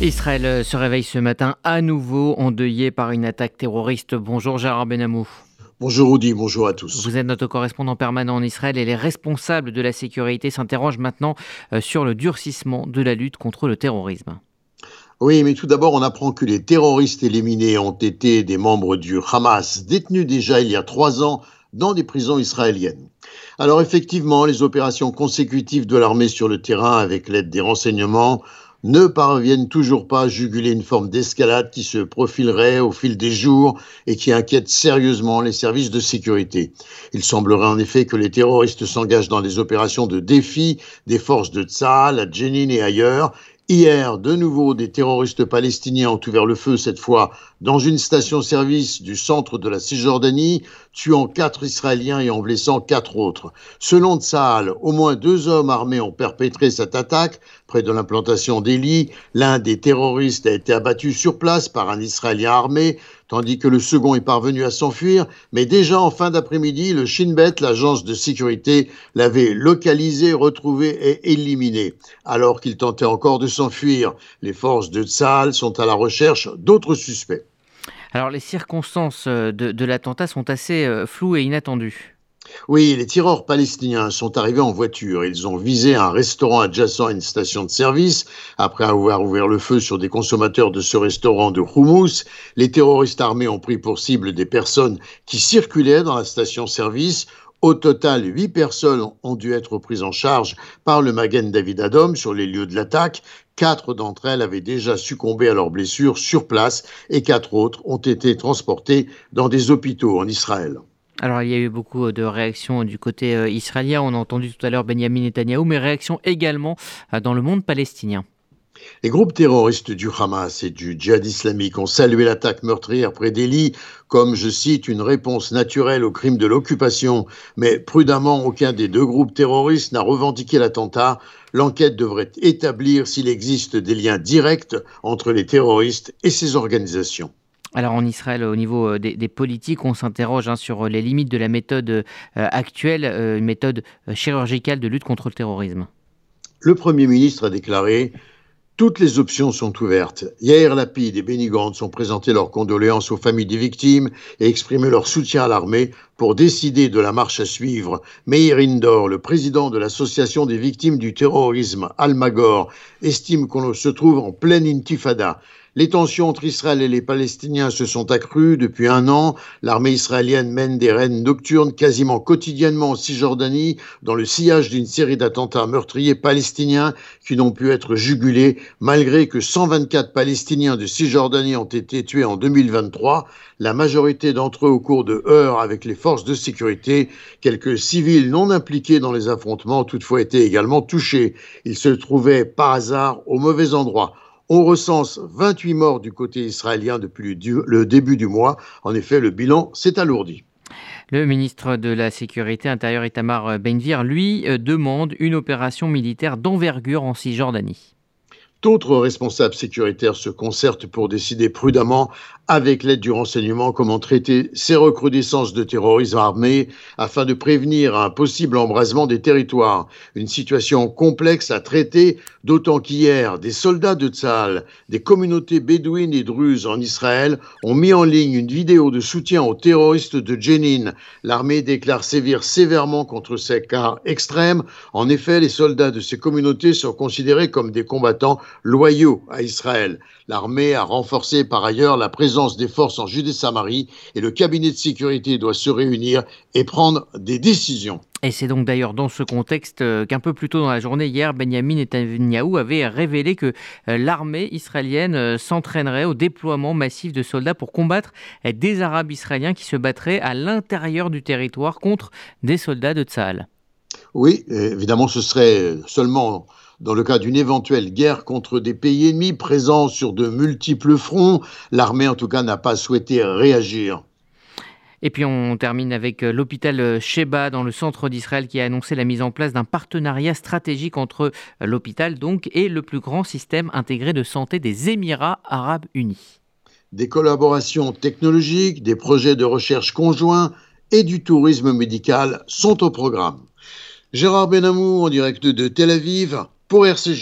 Israël se réveille ce matin à nouveau endeuillé par une attaque terroriste. Bonjour Gérard Benamou. Bonjour Audi, bonjour à tous. Vous êtes notre correspondant permanent en Israël et les responsables de la sécurité s'interrogent maintenant euh, sur le durcissement de la lutte contre le terrorisme. Oui, mais tout d'abord, on apprend que les terroristes éliminés ont été des membres du Hamas, détenus déjà il y a trois ans dans des prisons israéliennes. Alors effectivement, les opérations consécutives de l'armée sur le terrain avec l'aide des renseignements ne parviennent toujours pas à juguler une forme d'escalade qui se profilerait au fil des jours et qui inquiète sérieusement les services de sécurité. Il semblerait en effet que les terroristes s'engagent dans des opérations de défi des forces de Tzahal à Jenin et ailleurs Hier, de nouveau, des terroristes palestiniens ont ouvert le feu, cette fois dans une station-service du centre de la Cisjordanie, tuant quatre Israéliens et en blessant quatre autres. Selon Tsahal, au moins deux hommes armés ont perpétré cette attaque près de l'implantation d'Eli. L'un des terroristes a été abattu sur place par un Israélien armé, tandis que le second est parvenu à s'enfuir. Mais déjà en fin d'après-midi, le Shin Bet, l'agence de sécurité, l'avait localisé, retrouvé et éliminé. Alors qu'il tentait encore de s'enfuir, les forces de Tsahal sont à la recherche d'autres suspects. Alors les circonstances euh, de, l'attentat sont assez euh, floues et inattendues. Oui, les tireurs palestiniens sont arrivés en voiture. Ils ont visé un restaurant adjacent à une station de service. Après avoir ouvert le feu sur des consommateurs de ce restaurant de houmous, les terroristes armés ont pris pour cible des personnes qui circulaient dans la station-service. Au total, huit personnes ont dû être prises en charge par le Magen David Adom sur les lieux de l'attaque. Quatre d'entre elles avaient déjà succombé à leurs blessures sur place et quatre autres ont été transportées dans des hôpitaux en Israël. Alors il y a eu beaucoup de réactions du côté euh, israélien, on a entendu tout à l'heure Benjamin Netanyahu, mais réactions également euh, dans le monde palestinien. Les groupes terroristes du Hamas et du djihad islamique ont salué l'attaque meurtrière près d'Eli comme, je cite, une réponse naturelle au crime de l'occupation, mais prudemment, aucun des deux groupes terroristes n'a revendiqué l'attentat. L'enquête devrait établir s'il existe des liens directs entre les terroristes et ces organisations. Alors en Israël, au niveau euh, des, politiques, on s'interroge hein, sur les limites de la méthode euh, actuelle, euh, une méthode chirurgicale de lutte contre le terrorisme. Le Premier ministre a déclaré toutes les options sont ouvertes. Yair Lapid et Benny Gantz ont présenté leurs condoléances aux familles des victimes et exprimé leur soutien à l'armée pour décider de la marche à suivre. Meir Indor, le président de l'association des victimes du terrorisme Almagor, estime qu'on se trouve en pleine intifada. Les tensions entre Israël et les Palestiniens se sont accrues depuis un an. L'armée israélienne mène des raids nocturnes quasiment quotidiennement en Cisjordanie dans le sillage d'une série d'attentats meurtriers palestiniens qui n'ont pu être jugulés malgré que 124 Palestiniens de Cisjordanie ont été tués en 2023, la majorité d'entre eux au cours de heurts avec les forces de sécurité. Quelques civils non impliqués dans les affrontements ont toutefois été également touchés. Ils se trouvaient par hasard au mauvais endroit. On recense 28 morts du côté israélien depuis le début du mois. En effet, le bilan s'est alourdi. Le ministre de la Sécurité intérieure Itamar Benvir, lui, euh, demande une opération militaire d'envergure en Cisjordanie. D'autres responsables sécuritaires se concertent pour décider prudemment avec l'aide du renseignement, comment traiter ces recrudescences de terrorisme armé afin de prévenir un possible embrasement des territoires. Une situation complexe à traiter, d'autant qu'hier, des soldats de Tzahal, des communautés bédouines et druzes en Israël ont mis en ligne une vidéo de soutien aux terroristes de Jenin. L'armée déclare sévir sévèrement contre ces cas extrêmes. En effet, les soldats de ces communautés sont considérés comme des combattants loyaux à Israël. L'armée a renforcé par ailleurs la présence des forces en Judée-Samarie et le cabinet de sécurité doit se réunir et prendre des décisions. Et c'est donc d'ailleurs dans ce contexte euh, qu'un peu plus tôt dans la journée, hier, Benjamin Netanyahu avait révélé que euh, l'armée israélienne euh, s'entraînerait au déploiement massif de soldats pour combattre des Arabes israéliens qui se battraient à l'intérieur du territoire contre des soldats de Tzahal. Oui, évidemment, ce serait seulement dans le cas d'une éventuelle guerre contre des pays ennemis présents sur de multiples fronts, l'armée en tout cas n'a pas souhaité réagir. Et puis on termine avec euh, l'hôpital euh, Sheba dans le centre d'Israël qui a annoncé la mise en place d'un partenariat stratégique entre euh, l'hôpital donc et le plus grand système intégré de santé des Émirats arabes unis. Des collaborations technologiques, des projets de recherche conjoints et du tourisme médical sont au programme. Gérard Benamou en direct de Tel Aviv pour RCJ.